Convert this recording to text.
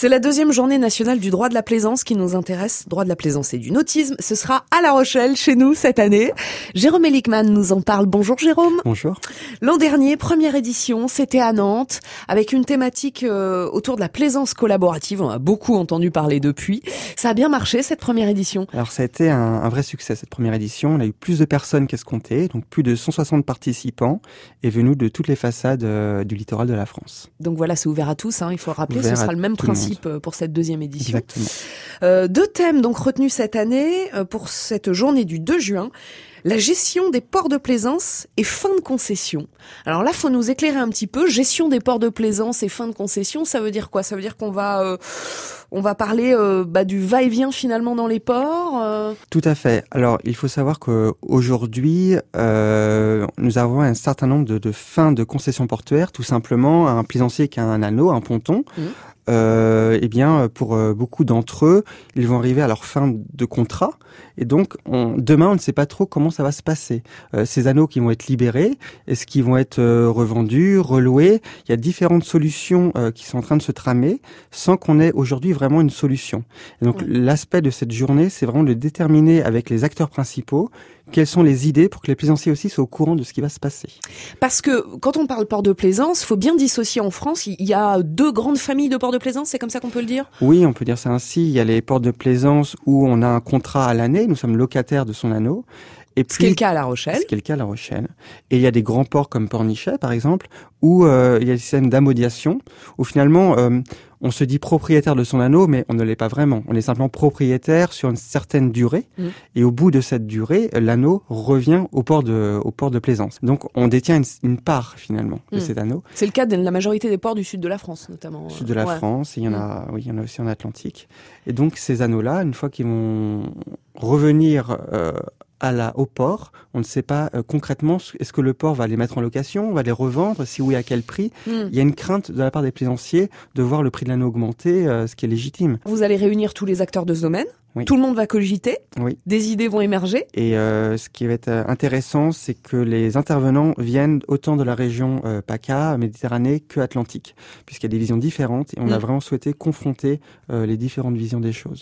C'est la deuxième journée nationale du droit de la plaisance qui nous intéresse. Droit de la plaisance et du nautisme. Ce sera à La Rochelle, chez nous, cette année. Jérôme Elickman nous en parle. Bonjour Jérôme. Bonjour. L'an dernier, première édition, c'était à Nantes, avec une thématique euh, autour de la plaisance collaborative. On a beaucoup entendu parler depuis. Ça a bien marché, cette première édition Alors ça a été un, un vrai succès, cette première édition. On a eu plus de personnes qu'escompté, donc plus de 160 participants, et venus de toutes les façades euh, du littoral de la France. Donc voilà, c'est ouvert à tous, hein, il faut le rappeler, Ouvert ce sera le même principe euh, pour cette deuxième édition. Exactement. Euh, deux thèmes donc retenus cette année euh, pour cette journée du 2 juin. La gestion des ports de plaisance et fin de concession. Alors là, faut nous éclairer un petit peu. Gestion des ports de plaisance et fin de concession, ça veut dire quoi? Ça veut dire qu'on va, euh, on va parler euh, bah, du va-et-vient finalement dans les ports. Tout à fait. Alors, il faut savoir qu'aujourd'hui, euh, nous avons un certain nombre de, de fins de concessions portuaires, tout simplement un plaisancier qui a un anneau, un ponton. Mhm. Euh, eh bien, pour euh, beaucoup d'entre eux, ils vont arriver à leur fin de contrat, et donc on, demain, on ne sait pas trop comment ça va se passer. Euh, ces anneaux qui vont être libérés, est-ce qu'ils vont être euh, revendus, reloués? Il y a différentes solutions euh, qui sont en train de se tramer, sans qu'on ait aujourd'hui vraiment une solution. Et donc, Ouais. l'aspect de cette journée, c'est vraiment de déterminer avec les acteurs principaux quelles sont les idées pour que les plaisanciers aussi soient au courant de ce qui va se passer. Parce que quand on parle port de plaisance, faut bien dissocier en France. Il y a deux grandes familles de ports de plaisance, c'est comme ça qu'on peut le dire? Oui, on peut dire ça ainsi. Il y a les ports de plaisance où on a un contrat à l'année, nous sommes locataires de son anneau. Et Ce qui est le cas à La Rochelle. ce qui est le cas à La Rochelle. Et il y a des grands ports comme Pornichet, par exemple, où euh, il y a des systèmes d'amodiation, où finalement euh, on se dit propriétaire de son anneau, mais on ne l'est pas vraiment. On est simplement propriétaire sur une certaine durée, Mm. et au bout de cette durée, l'anneau revient au port de, au port de plaisance. Donc on détient une, une part finalement de Mm. cet anneau, C'est le cas de la majorité des ports du sud de la France, notamment. sud de la Ouais. France, et il y en a, oui, il y en a aussi en Atlantique. Et donc ces anneaux-là, une fois qu'ils vont revenir euh, à la, au port, on ne sait pas euh, concrètement ce- est-ce que le port va les mettre en location, va les revendre, si oui à quel prix. Hmm. Il y a une crainte de la part des plaisanciers de voir le prix de l'anneau augmenter, euh, ce qui est légitime. Vous allez réunir tous les acteurs de ce domaine. Oui. Tout le monde va cogiter. Oui. Des idées vont émerger. Et euh, ce qui va être euh, intéressant, c'est que les intervenants viennent autant de la région euh, PACA, Méditerranée, que Atlantique, puisqu'il y a des visions différentes et on a Mm. vraiment souhaité confronter euh, les différentes visions des choses.